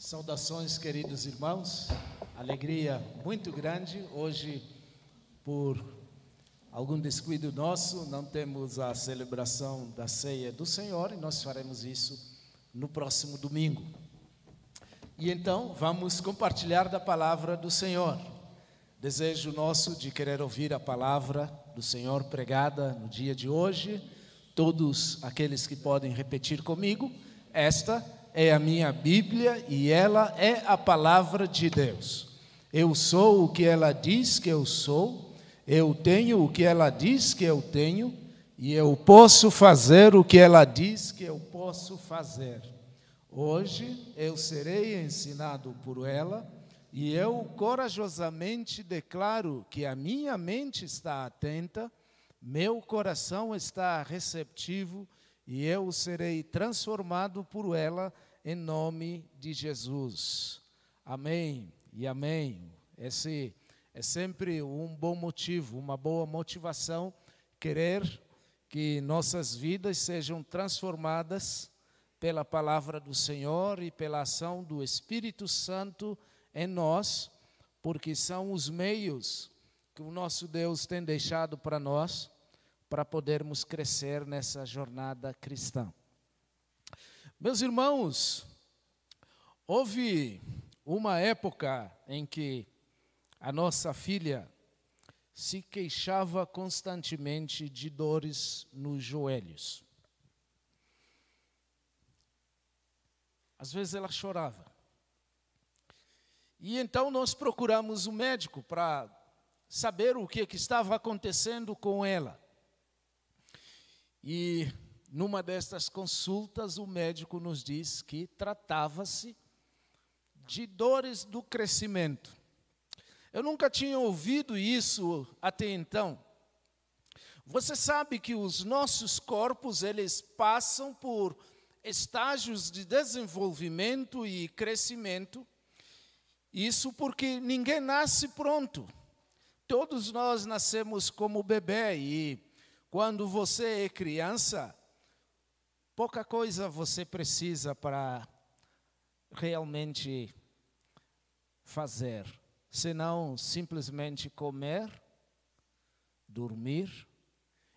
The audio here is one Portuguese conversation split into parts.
Saudações, queridos irmãos. Alegria muito grande. Hoje, por algum descuido nosso, não temos a celebração da ceia do Senhor e nós faremos isso no próximo domingo. E então, vamos compartilhar da palavra do Senhor. Desejo nosso de querer ouvir a palavra do Senhor pregada no dia de hoje. Todos aqueles que podem repetir comigo, esta é a minha Bíblia e ela é a palavra de Deus. Eu sou o que ela diz que eu sou, eu tenho o que ela diz que eu tenho, e eu posso fazer o que ela diz que eu posso fazer. Hoje eu serei ensinado por ela, e eu corajosamente declaro que a minha mente está atenta, meu coração está receptivo e eu serei transformado por ela em nome de Jesus. Amém e amém. Esse é sempre um bom motivo, uma boa motivação, querer que nossas vidas sejam transformadas pela palavra do Senhor e pela ação do Espírito Santo em nós, porque são os meios que o nosso Deus tem deixado para nós para podermos crescer nessa jornada cristã. Meus irmãos, houve uma época em que a nossa filha se queixava constantemente de dores nos joelhos. Às vezes ela chorava. E então nós procuramos um médico para saber o que, que estava acontecendo com ela. E numa destas consultas, o médico nos diz que tratava-se de dores do crescimento. Eu nunca tinha ouvido isso até então. Você sabe que os nossos corpos, eles passam por estágios de desenvolvimento e crescimento. Isso porque ninguém nasce pronto. Todos nós nascemos como bebê e quando você é criança, pouca coisa você precisa para realmente fazer, senão simplesmente comer, dormir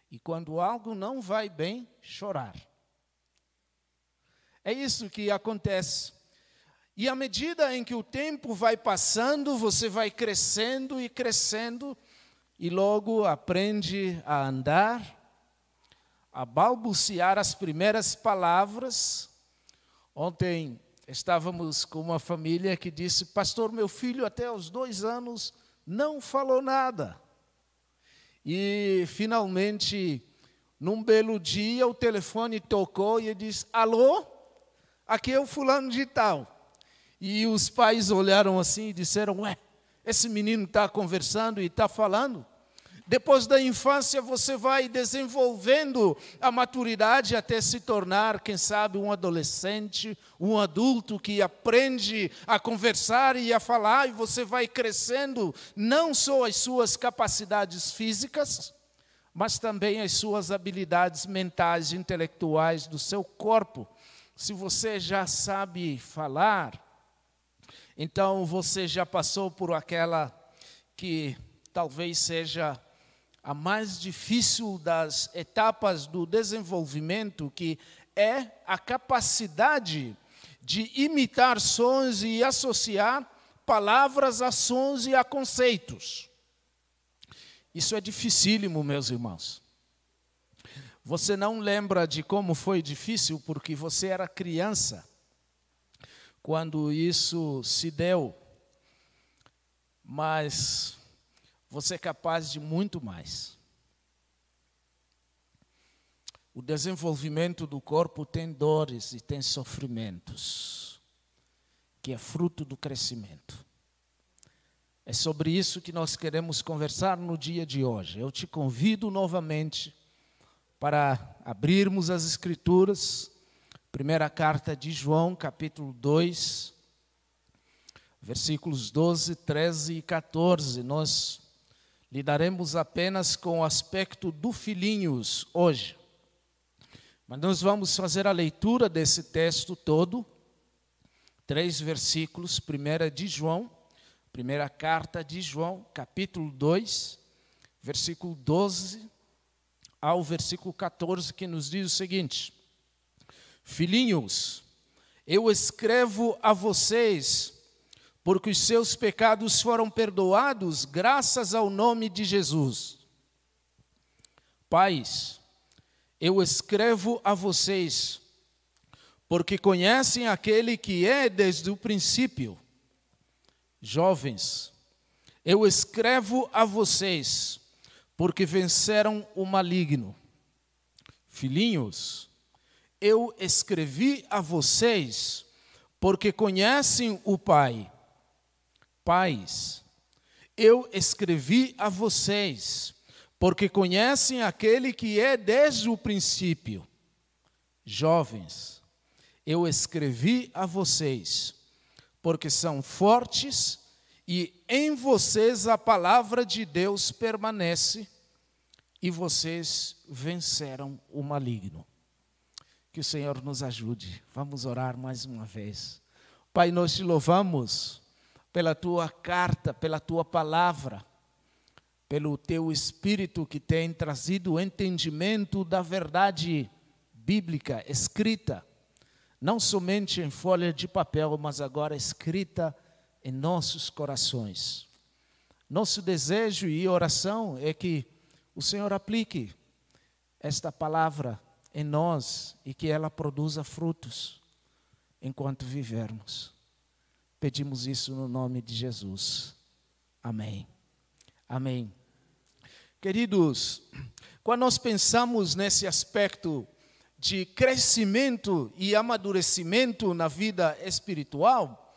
e quando algo não vai bem, chorar. É isso que acontece. E à medida em que o tempo vai passando, você vai crescendo e crescendo, e logo aprende a andar, a balbuciar as primeiras palavras. Ontem estávamos com uma família que disse: Pastor, meu filho até os dois anos não falou nada. E finalmente, num belo dia, o telefone tocou e ele disse: Alô, aqui é o fulano de tal. E os pais olharam assim e disseram: Ué, esse menino está conversando e está falando. Depois da infância, você vai desenvolvendo a maturidade até se tornar, quem sabe, um adolescente, um adulto que aprende a conversar e a falar, e você vai crescendo não só as suas capacidades físicas, mas também as suas habilidades mentais e intelectuais do seu corpo. Se você já sabe falar, então você já passou por aquela que talvez seja a mais difícil das etapas do desenvolvimento, que é a capacidade de imitar sons e associar palavras a sons e a conceitos. Isso é dificílimo, meus irmãos. Você não lembra de como foi difícil porque você era criança quando isso se deu, mas você é capaz de muito mais. O desenvolvimento do corpo tem dores e tem sofrimentos, que é fruto do crescimento. É sobre isso que nós queremos conversar no dia de hoje. Eu te convido novamente para abrirmos as Escrituras Primeira carta de João, capítulo 2, versículos 12, 13 e 14. Nós lidaremos apenas com o aspecto do filhinhos hoje. Mas nós vamos fazer a leitura desse texto todo, três versículos. Primeira de João, primeira carta de João, capítulo 2, versículo 12 ao versículo 14, que nos diz o seguinte: Filhinhos, eu escrevo a vocês, porque os seus pecados foram perdoados graças ao nome de Jesus. Pais, eu escrevo a vocês, porque conhecem aquele que é desde o princípio. Jovens, eu escrevo a vocês, porque venceram o maligno. Filhinhos, eu escrevi a vocês, porque conhecem o Pai. Pais, eu escrevi a vocês, porque conhecem aquele que é desde o princípio. Jovens, eu escrevi a vocês, porque são fortes e em vocês a palavra de Deus permanece e vocês venceram o maligno. Que o Senhor nos ajude. Vamos orar mais uma vez. Pai, nós te louvamos pela tua carta, pela tua palavra, pelo teu espírito que tem trazido o entendimento da verdade bíblica escrita, não somente em folha de papel, mas agora escrita em nossos corações. Nosso desejo e oração é que o Senhor aplique esta palavra em nós e que ela produza frutos enquanto vivermos. Pedimos isso no nome de Jesus. Amém. Amém. Queridos, quando nós pensamos nesse aspecto de crescimento e amadurecimento na vida espiritual,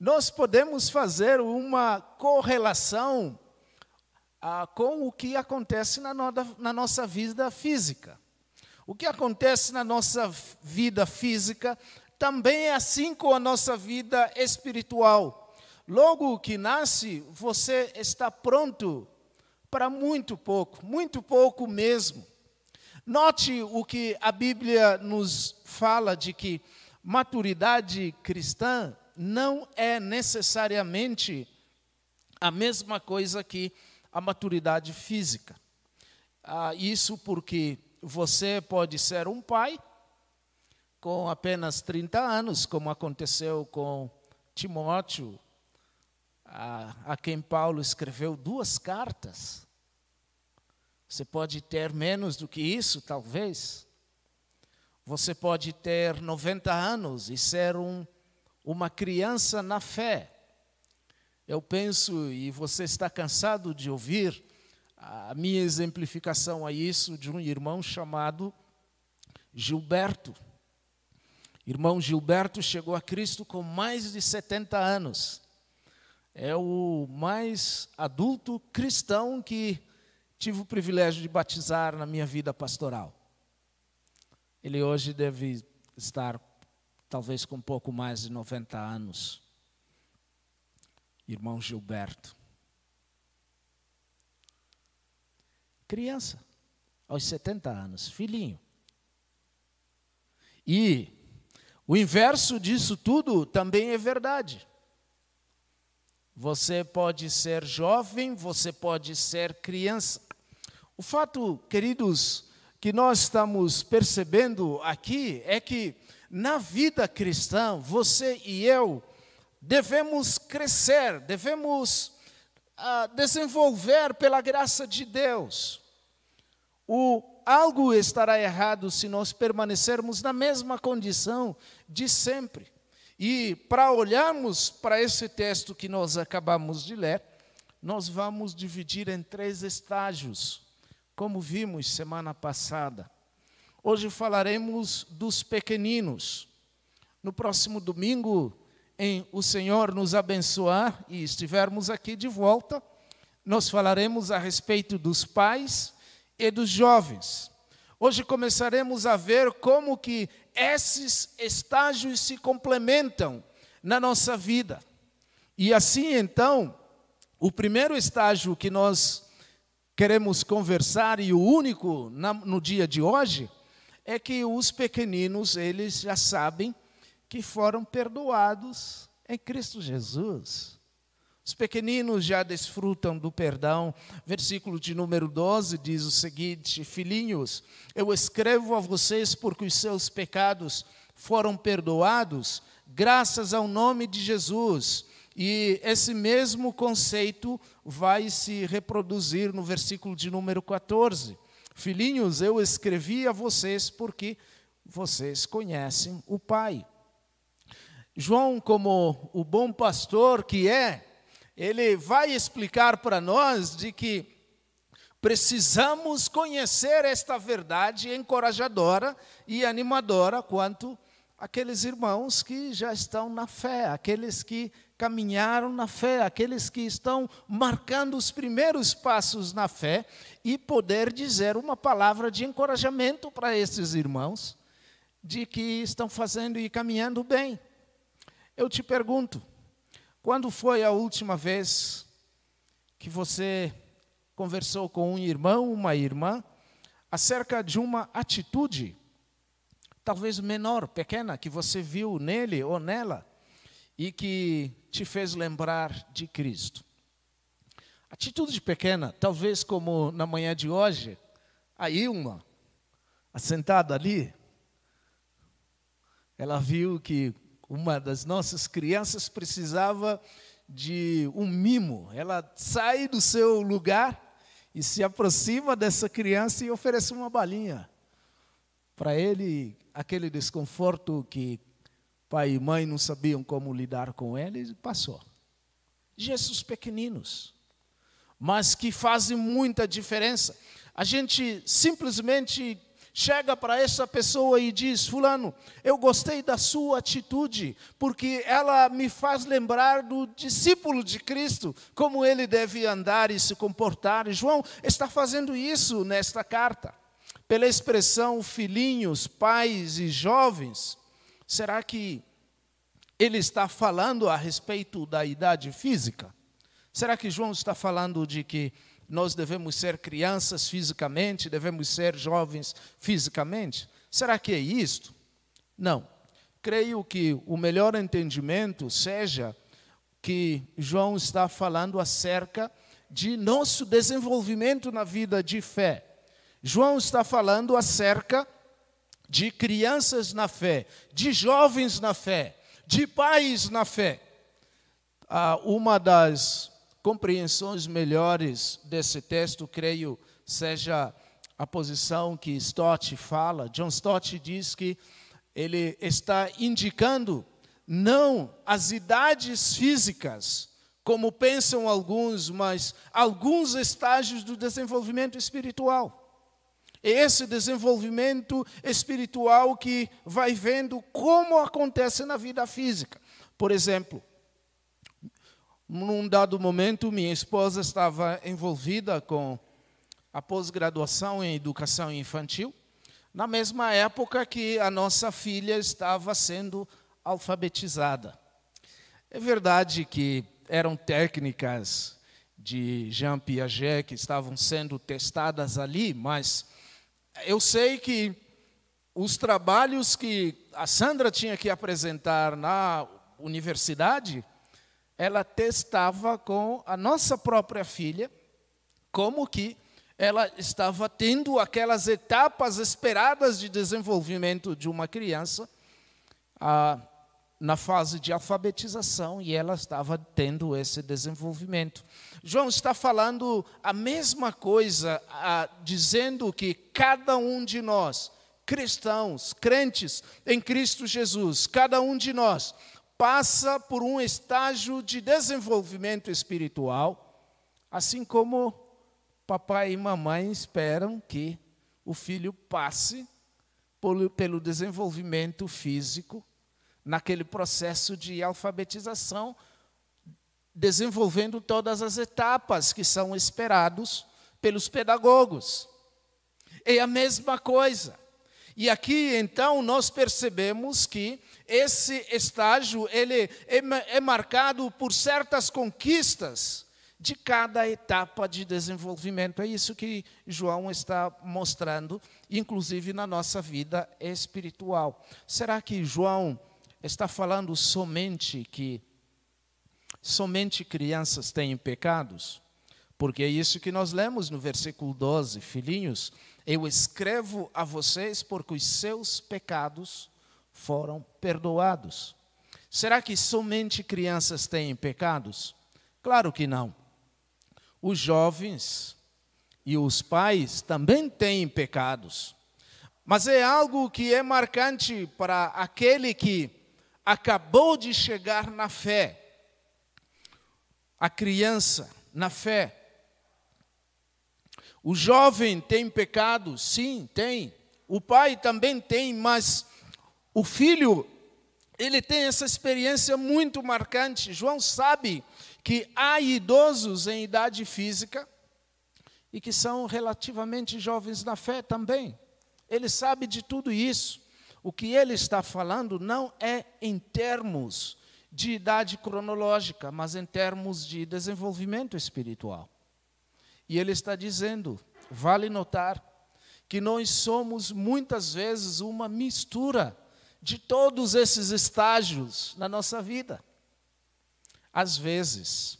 nós podemos fazer uma correlação ah, com o que acontece na, no, na nossa vida física. O que acontece na nossa vida física também é assim com a nossa vida espiritual. Logo que nasce, você está pronto para muito pouco, muito pouco mesmo. Note o que a Bíblia nos fala de que maturidade cristã não é necessariamente a mesma coisa que a maturidade física. Ah, isso porque você pode ser um pai com apenas 30 anos, como aconteceu com Timóteo, a, a quem Paulo escreveu duas cartas. Você pode ter menos do que isso, talvez. Você pode ter 90 anos e ser um uma criança na fé. Eu penso, e você está cansado de ouvir a minha exemplificação a isso de um irmão chamado Gilberto. Irmão Gilberto chegou a Cristo com mais de 70 anos. É o mais adulto cristão que tive o privilégio de batizar na minha vida pastoral. Ele hoje deve estar talvez com pouco mais de 90 anos. Irmão Gilberto. Criança, aos 70 anos, filhinho. E o inverso disso tudo também é verdade. Você pode ser jovem, você pode ser criança. O fato, queridos, que nós estamos percebendo aqui é que na vida cristã, você e eu devemos crescer, devemos uh, desenvolver pela graça de Deus. O algo estará errado se nós permanecermos na mesma condição de sempre. E para olharmos para esse texto que nós acabamos de ler, nós vamos dividir em três estágios, como vimos semana passada. Hoje falaremos dos pequeninos. No próximo domingo, em o Senhor nos abençoar e estivermos aqui de volta, nós falaremos a respeito dos pais e dos jovens. Hoje começaremos a ver como que esses estágios se complementam na nossa vida. E assim, então, o primeiro estágio que nós queremos conversar e o único no dia de hoje é que os pequeninos, eles já sabem que foram perdoados em Cristo Jesus. Os pequeninos já desfrutam do perdão. Versículo de número 12 diz o seguinte: Filhinhos, eu escrevo a vocês porque os seus pecados foram perdoados, graças ao nome de Jesus. E esse mesmo conceito vai se reproduzir no versículo de número 14. Filhinhos, eu escrevi a vocês porque vocês conhecem o Pai. João, como o bom pastor que é, ele vai explicar para nós de que precisamos conhecer esta verdade encorajadora e animadora quanto aqueles irmãos que já estão na fé, aqueles que caminharam na fé, aqueles que estão marcando os primeiros passos na fé e poder dizer uma palavra de encorajamento para esses irmãos de que estão fazendo e caminhando bem. Eu te pergunto, quando foi a última vez que você conversou com um irmão, uma irmã, acerca de uma atitude, talvez menor, pequena, que você viu nele ou nela e que te fez lembrar de Cristo? Atitude pequena, talvez como na manhã de hoje, a Ilma, assentada ali, ela viu que uma das nossas crianças precisava de um mimo. Ela sai do seu lugar e se aproxima dessa criança e oferece uma balinha. Para ele, aquele desconforto que pai e mãe não sabiam como lidar com ele, passou. Gestos pequeninos, mas que fazem muita diferença. A gente simplesmente chega para essa pessoa e diz: Fulano, eu gostei da sua atitude, porque ela me faz lembrar do discípulo de Cristo, como ele deve andar e se comportar. E João está fazendo isso nesta carta. Pela expressão filhinhos, pais e jovens, será que ele está falando a respeito da idade física? Será que João está falando de que nós devemos ser crianças fisicamente, devemos ser jovens fisicamente? Será que é isto? Não. Creio que o melhor entendimento seja que João está falando acerca de nosso desenvolvimento na vida de fé. João está falando acerca de crianças na fé, de jovens na fé, de pais na fé. Ah, uma das compreensões melhores desse texto, creio, seja a posição que Stott fala. John Stott diz que ele está indicando não as idades físicas, como pensam alguns, mas alguns estágios do desenvolvimento espiritual. Esse desenvolvimento espiritual que vai vendo como acontece na vida física. Por exemplo, num dado momento, minha esposa estava envolvida com a pós-graduação em educação infantil, na mesma época que a nossa filha estava sendo alfabetizada. É verdade que eram técnicas de Jean Piaget que estavam sendo testadas ali, mas eu sei que os trabalhos que a Sandra tinha que apresentar na universidade ela testava com a nossa própria filha como que ela estava tendo aquelas etapas esperadas de desenvolvimento de uma criança ah, na fase de alfabetização e ela estava tendo esse desenvolvimento. João está falando a mesma coisa, ah, dizendo que cada um de nós, cristãos, crentes em Cristo Jesus, cada um de nós passa por um estágio de desenvolvimento espiritual, assim como papai e mamãe esperam que o filho passe pelo desenvolvimento físico, naquele processo de alfabetização, desenvolvendo todas as etapas que são esperados pelos pedagogos. É a mesma coisa. E aqui então nós percebemos que esse estágio ele é, é marcado por certas conquistas de cada etapa de desenvolvimento. É isso que João está mostrando, inclusive na nossa vida espiritual. Será que João está falando somente que somente crianças têm pecados? Porque é isso que nós lemos no versículo 12: Filhinhos, eu escrevo a vocês porque os seus pecados foram perdoados. Será que somente crianças têm pecados? Claro que não. Os jovens e os pais também têm pecados. Mas é algo que é marcante para aquele que acabou de chegar na fé. A criança na fé. O jovem tem pecados? Sim, tem. O pai também tem, mas o filho, ele tem essa experiência muito marcante. João sabe que há idosos em idade física e que são relativamente jovens na fé também. Ele sabe de tudo isso. O que ele está falando não é em termos de idade cronológica, mas em termos de desenvolvimento espiritual. E ele está dizendo, vale notar, que nós somos muitas vezes uma mistura de todos esses estágios na nossa vida. Às vezes,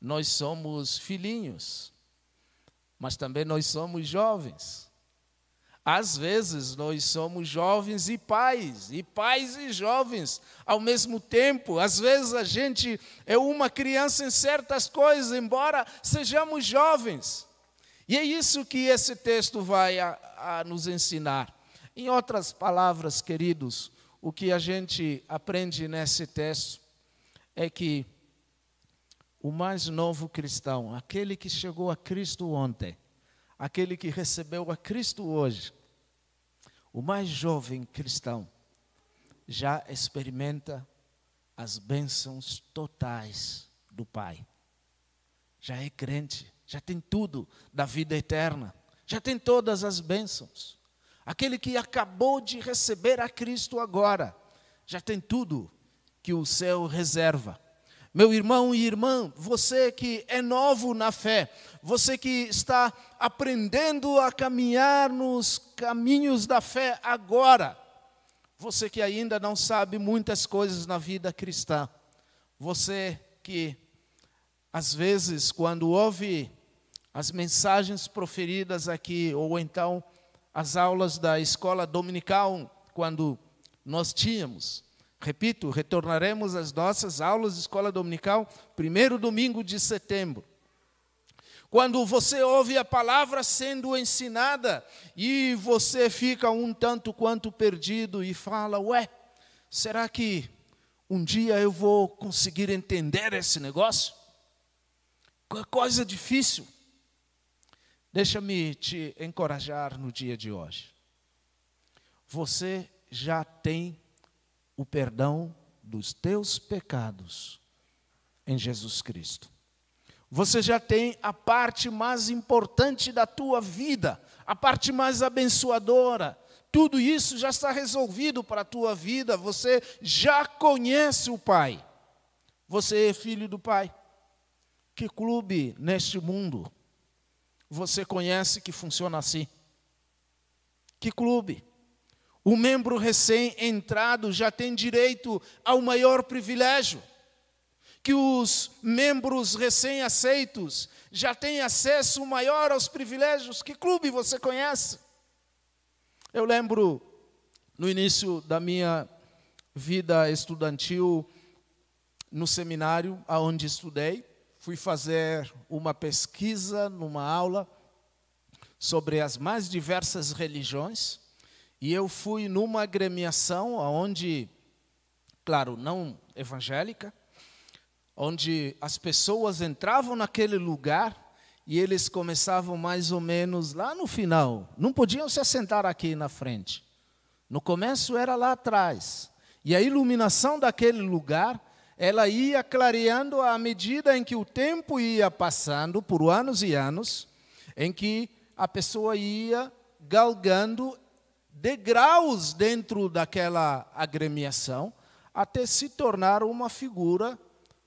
nós somos filhinhos, mas também nós somos jovens. Às vezes nós somos jovens e pais, e pais e jovens ao mesmo tempo. Às vezes a gente é uma criança em certas coisas, embora sejamos jovens. E é isso que esse texto vai a, a nos ensinar. Em outras palavras, queridos, o que a gente aprende nesse texto é que o mais novo cristão, aquele que chegou a Cristo ontem, aquele que recebeu a Cristo hoje, o mais jovem cristão, já experimenta as bênçãos totais do Pai. Já é crente, já tem tudo da vida eterna, já tem todas as bênçãos. Aquele que acabou de receber a Cristo agora, já tem tudo que o céu reserva. Meu irmão e irmã, você que é novo na fé, você que está aprendendo a caminhar nos caminhos da fé agora, você que ainda não sabe muitas coisas na vida cristã, você que às vezes quando ouve as mensagens proferidas aqui ou então as aulas da escola dominical quando nós tínhamos. Repito, retornaremos às nossas aulas de escola dominical primeiro domingo de setembro. Quando você ouve a palavra sendo ensinada e você fica um tanto quanto perdido e fala: Ué, será que um dia eu vou conseguir entender esse negócio? Coisa difícil. Deixa-me te encorajar no dia de hoje. Você já tem o perdão dos teus pecados em Jesus Cristo. Você já tem a parte mais importante da tua vida, a parte mais abençoadora. Tudo isso já está resolvido para a tua vida. Você já conhece o Pai. Você é filho do Pai. Que clube neste mundo você conhece que funciona assim? Que clube? O membro recém-entrado já tem direito ao maior privilégio. Que os membros recém-aceitos já têm acesso maior aos privilégios. Que clube você conhece? Eu lembro no início da minha vida estudantil no seminário aonde estudei, fui fazer uma pesquisa numa aula sobre as mais diversas religiões e eu fui numa agremiação onde, claro, não evangélica, onde as pessoas entravam naquele lugar e eles começavam mais ou menos lá no final. Não podiam se assentar aqui na frente. No começo era lá atrás. E a iluminação daquele lugar ela ia clareando à medida em que o tempo ia passando, por anos e anos, em que a pessoa ia galgando degraus dentro daquela agremiação, até se tornar uma figura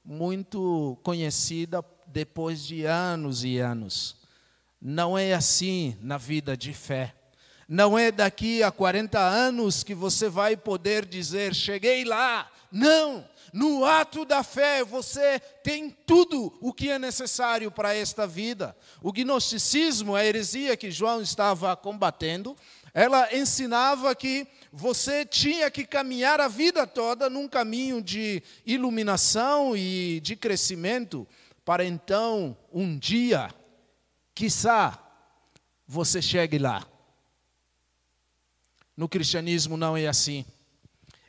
muito conhecida depois de anos e anos. Não é assim na vida de fé. Não é daqui a 40 anos que você vai poder dizer: cheguei lá. Não! No ato da fé, você tem tudo o que é necessário para esta vida. O gnosticismo, a heresia que João estava combatendo, ela ensinava que você tinha que caminhar a vida toda num caminho de iluminação e de crescimento, para então, um dia, quiçá, você chegue lá. No cristianismo não é assim.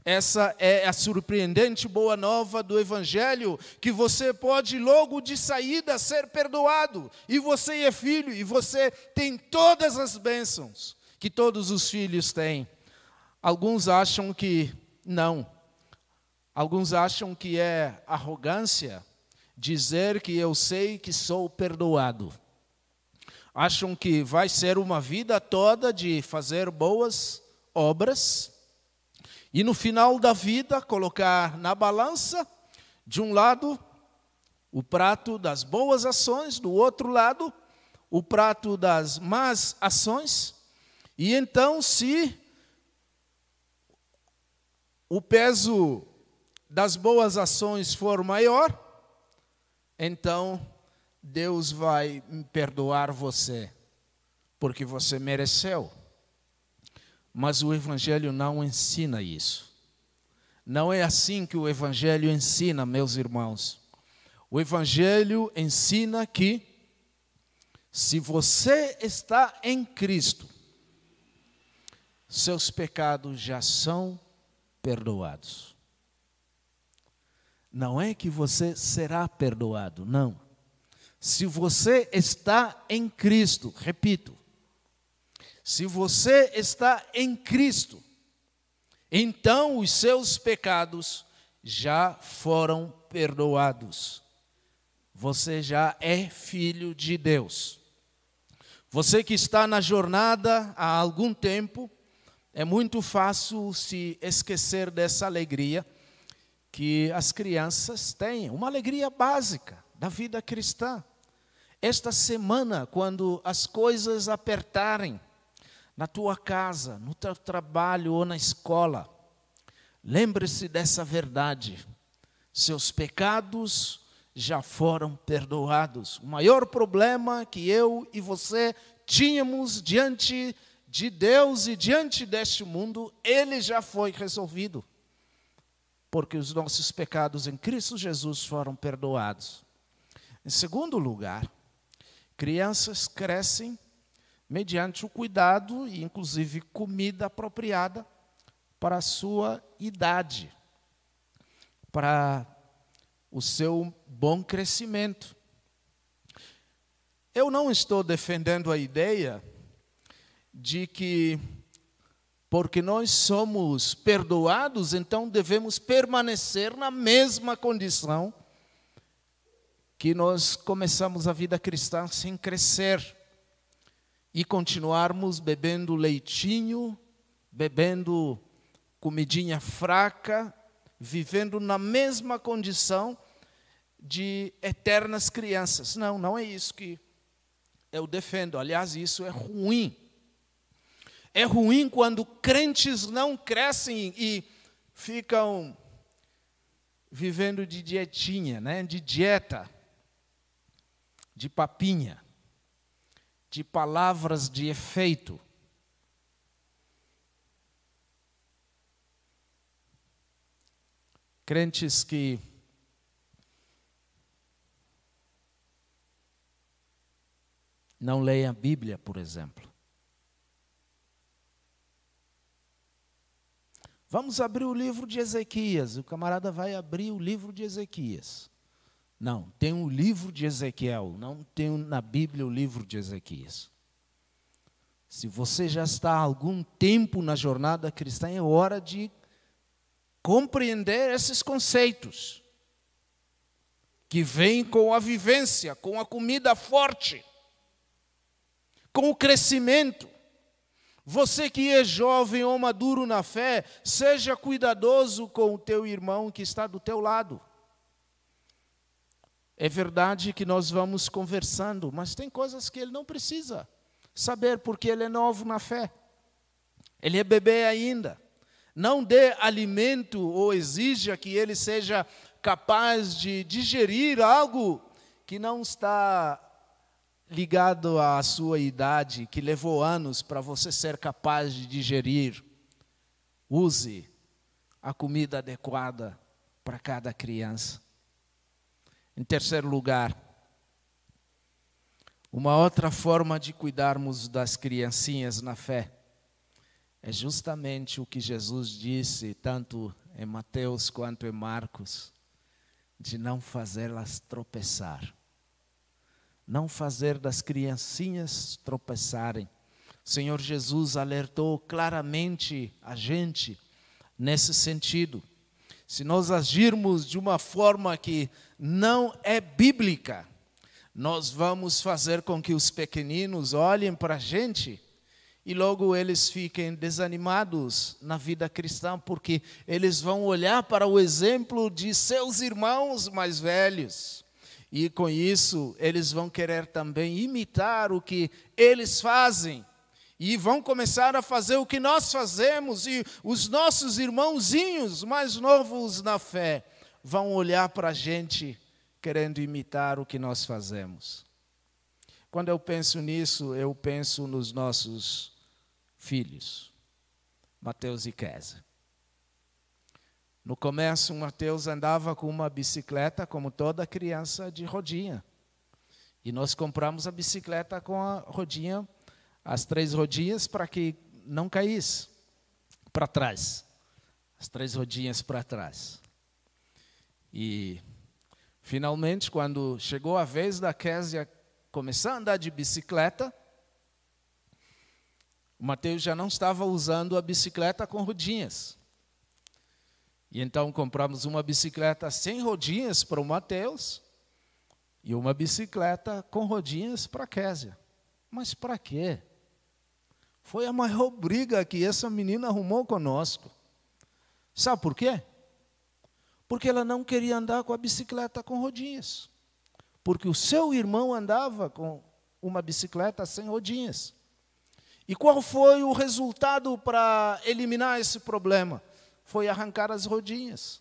Essa é a surpreendente boa nova do Evangelho, que você pode logo de saída ser perdoado, e você é filho, e você tem todas as bênçãos que todos os filhos têm. Alguns acham que não. Alguns acham que é arrogância dizer que eu sei que sou perdoado. Acham que vai ser uma vida toda de fazer boas obras e no final da vida colocar na balança, de um lado, o prato das boas ações, do outro lado, o prato das más ações, e então, se o peso das boas ações for maior, então Deus vai perdoar você, porque você mereceu. Mas o Evangelho não ensina isso. Não é assim que o Evangelho ensina, meus irmãos. O Evangelho ensina que, se você está em Cristo, seus pecados já são perdoados. Não é que você será perdoado, não. Se você está em Cristo, repito, se você está em Cristo, então os seus pecados já foram perdoados. Você já é filho de Deus. Você que está na jornada há algum tempo, é muito fácil se esquecer dessa alegria que as crianças têm, uma alegria básica da vida cristã. Esta semana, quando as coisas apertarem, na tua casa, no teu trabalho ou na escola. Lembre-se dessa verdade. Seus pecados já foram perdoados. O maior problema que eu e você tínhamos diante de Deus e diante deste mundo, ele já foi resolvido. Porque os nossos pecados em Cristo Jesus foram perdoados. Em segundo lugar, crianças crescem mediante o cuidado e, inclusive, comida apropriada para a sua idade, para o seu bom crescimento. Eu não estou defendendo a ideia de que, porque nós somos perdoados, então devemos permanecer na mesma condição que nós começamos a vida cristã sem crescer e continuarmos bebendo leitinho, bebendo comidinha fraca, vivendo na mesma condição de eternas crianças. Não, não é isso que eu defendo. Aliás, isso é ruim. É ruim quando crentes não crescem e ficam vivendo de dietinha, né? de dieta, de papinha de palavras de efeito. Crentes que não leem a Bíblia, por exemplo. Vamos abrir o livro de Ezequias. O camarada vai abrir o livro de Ezequias. Não, tem o livro de Ezequiel, não tem na Bíblia o livro de Ezequias. Se você já está há algum tempo na jornada cristã, é hora de compreender esses conceitos que vêm com a vivência, com a comida forte, com o crescimento. Você que é jovem ou maduro na fé, seja cuidadoso com o teu irmão que está do teu lado. É verdade que nós vamos conversando, mas tem coisas que ele não precisa saber porque ele é novo na fé. Ele é bebê ainda. Não dê alimento ou exija que ele seja capaz de digerir algo que não está ligado à sua idade, que levou anos para você ser capaz de digerir. Use a comida adequada para cada criança. Em terceiro lugar, uma outra forma de cuidarmos das criancinhas na fé é justamente o que Jesus disse, tanto em Mateus quanto em Marcos, de não fazê-las tropeçar. Não fazer das criancinhas tropeçarem. O Senhor Jesus alertou claramente a gente nesse sentido. Se nós agirmos de uma forma que não é bíblica, nós vamos fazer com que os pequeninos olhem para a gente e logo eles fiquem desanimados na vida cristã, porque eles vão olhar para o exemplo de seus irmãos mais velhos. E com isso, eles vão querer também imitar o que eles fazem. E vão começar a fazer o que nós fazemos, e os nossos irmãozinhos mais novos na fé vão olhar para a gente querendo imitar o que nós fazemos. Quando eu penso nisso, eu penso nos nossos filhos, Mateus e Kézia. No começo, Mateus andava com uma bicicleta, como toda criança, de rodinha. E nós compramos a bicicleta com a rodinha, as três rodinhas, para que não caísse para trás. As três rodinhas para trás. E Finalmente, quando chegou a vez da Késia começar a andar de bicicleta, o Mateus já não estava usando a bicicleta com rodinhas. E então compramos uma bicicleta sem rodinhas para o Mateus e uma bicicleta com rodinhas para a Késia. Mas para quê? Foi a maior briga que essa menina arrumou conosco. Sabe por quê? porque ela não queria andar com a bicicleta com rodinhas. Porque o seu irmão andava com uma bicicleta sem rodinhas. E qual foi o resultado para eliminar esse problema? Foi arrancar as rodinhas.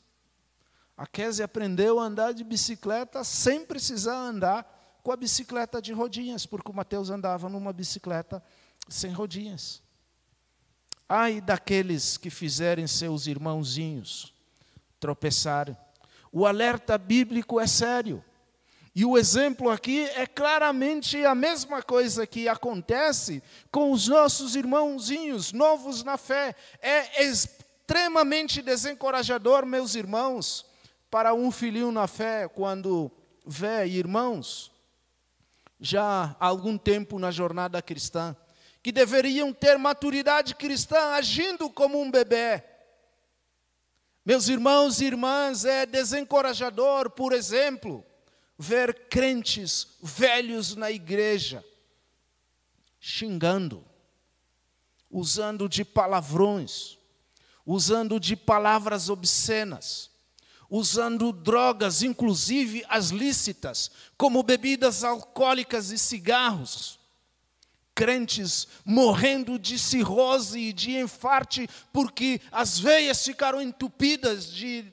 A Kézia aprendeu a andar de bicicleta sem precisar andar com a bicicleta de rodinhas, porque o Mateus andava numa bicicleta sem rodinhas. Ai daqueles que fizerem seus irmãozinhos tropeçar. O alerta bíblico é sério. E o exemplo aqui é claramente a mesma coisa que acontece com os nossos irmãozinhos novos na fé. É extremamente desencorajador, meus irmãos, para um filhinho na fé quando vê irmãos já há algum tempo na jornada cristã que deveriam ter maturidade cristã agindo como um bebê. Meus irmãos e irmãs, é desencorajador, por exemplo, ver crentes velhos na igreja xingando, usando de palavrões, usando de palavras obscenas, usando drogas, inclusive as lícitas, como bebidas alcoólicas e cigarros crentes morrendo de cirrose e de infarte porque as veias ficaram entupidas de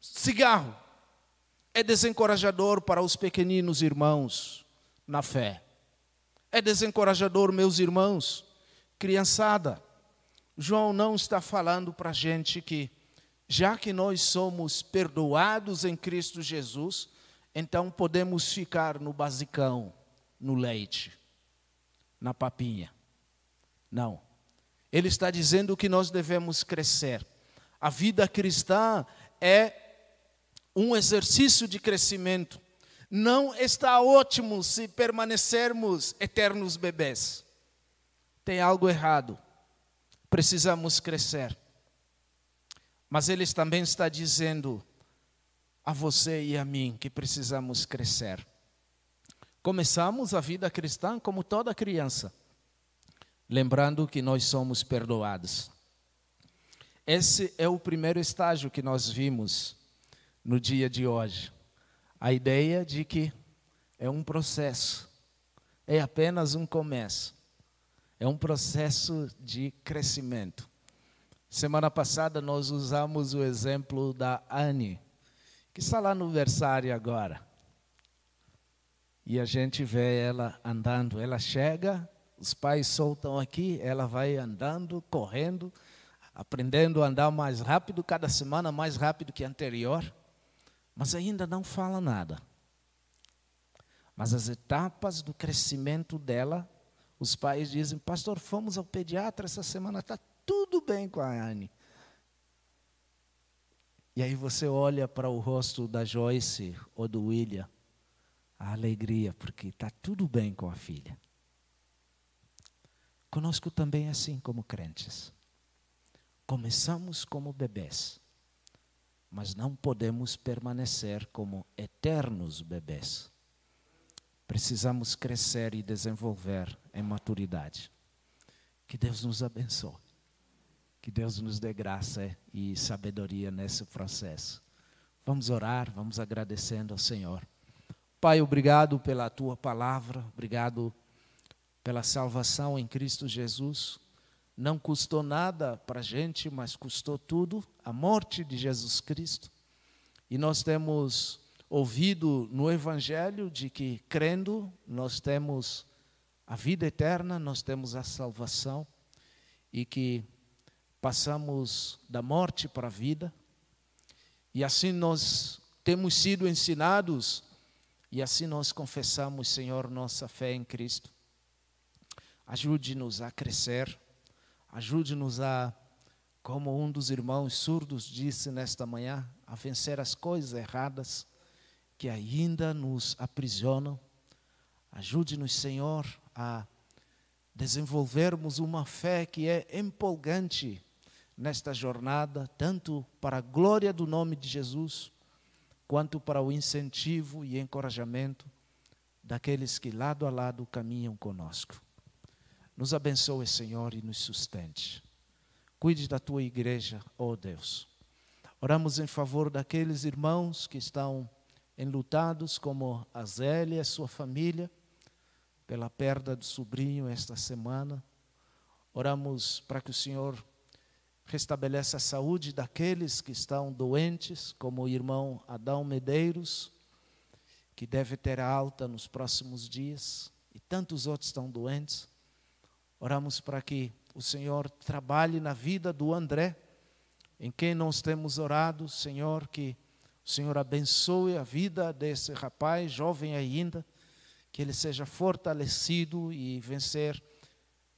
cigarro. É desencorajador para os pequeninos irmãos na fé. É desencorajador, meus irmãos, criançada. João não está falando para a gente que, já que nós somos perdoados em Cristo Jesus, então podemos ficar no basicão, no leite na papinha. Não. Ele está dizendo que nós devemos crescer. A vida cristã é um exercício de crescimento. Não está ótimo se permanecermos eternos bebês. Tem algo errado. Precisamos crescer. Mas ele também está dizendo a você e a mim que precisamos crescer. Começamos a vida cristã como toda criança, lembrando que nós somos perdoados. Esse é o primeiro estágio que nós vimos no dia de hoje. A ideia de que é um processo, é apenas um começo. é um processo de crescimento. Semana passada nós usamos o exemplo da Anne, que está lá no versário agora. E a gente vê ela andando. Ela chega, os pais soltam aqui, ela vai andando, correndo, aprendendo a andar mais rápido, cada semana mais rápido que a anterior, mas ainda não fala nada. Mas as etapas do crescimento dela, os pais dizem: Pastor, fomos ao pediatra essa semana, está tudo bem com a Anne. E aí você olha para o rosto da Joyce ou do William, a alegria, porque está tudo bem com a filha. Conosco também é assim como crentes. Começamos como bebês, mas não podemos permanecer como eternos bebês. Precisamos crescer e desenvolver em maturidade. Que Deus nos abençoe. Que Deus nos dê graça e sabedoria nesse processo. Vamos orar, vamos agradecendo ao Senhor. Pai, obrigado pela tua palavra, obrigado pela salvação em Cristo Jesus não custou nada para a gente, mas custou tudo a morte de Jesus Cristo. E nós temos ouvido no Evangelho de que, crendo, nós temos a vida eterna, nós temos a salvação e que passamos da morte para a vida. E assim nós temos sido ensinados e assim nós confessamos, Senhor, nossa fé em Cristo. Ajude-nos a crescer Ajude-nos a, como um dos irmãos surdos disse nesta manhã, a vencer as coisas erradas que ainda nos aprisionam. Ajude-nos, Senhor, a desenvolvermos uma fé que é empolgante nesta jornada, tanto para a glória do nome de Jesus, quanto para o incentivo e encorajamento daqueles que lado a lado caminham conosco. Nos abençoe, Senhor, e nos sustente. Cuide da tua igreja, ó oh Deus. Oramos em favor daqueles irmãos que estão enlutados, como a Zélia e sua família, pela perda do sobrinho esta semana. Oramos para que o Senhor restabeleça a saúde daqueles que estão doentes, como o irmão Adão Medeiros, que deve ter alta nos próximos dias, e tantos outros estão doentes. Oramos para que o Senhor trabalhe na vida do André, em quem nós temos orado, Senhor, que o Senhor abençoe a vida desse rapaz, jovem ainda, que ele seja fortalecido e vencer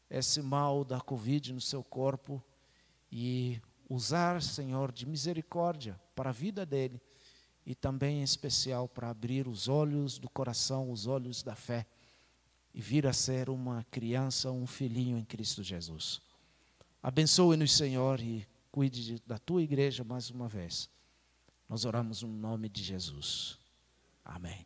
esse mal da Covid no seu corpo e usar, Senhor, de misericórdia para a vida dele e também em especial para abrir os olhos do coração, os olhos da fé e vir a ser uma criança, um filhinho em Cristo Jesus. Abençoe-nos, Senhor, e cuide da tua igreja mais uma vez. Nós oramos no nome de Jesus. Amém.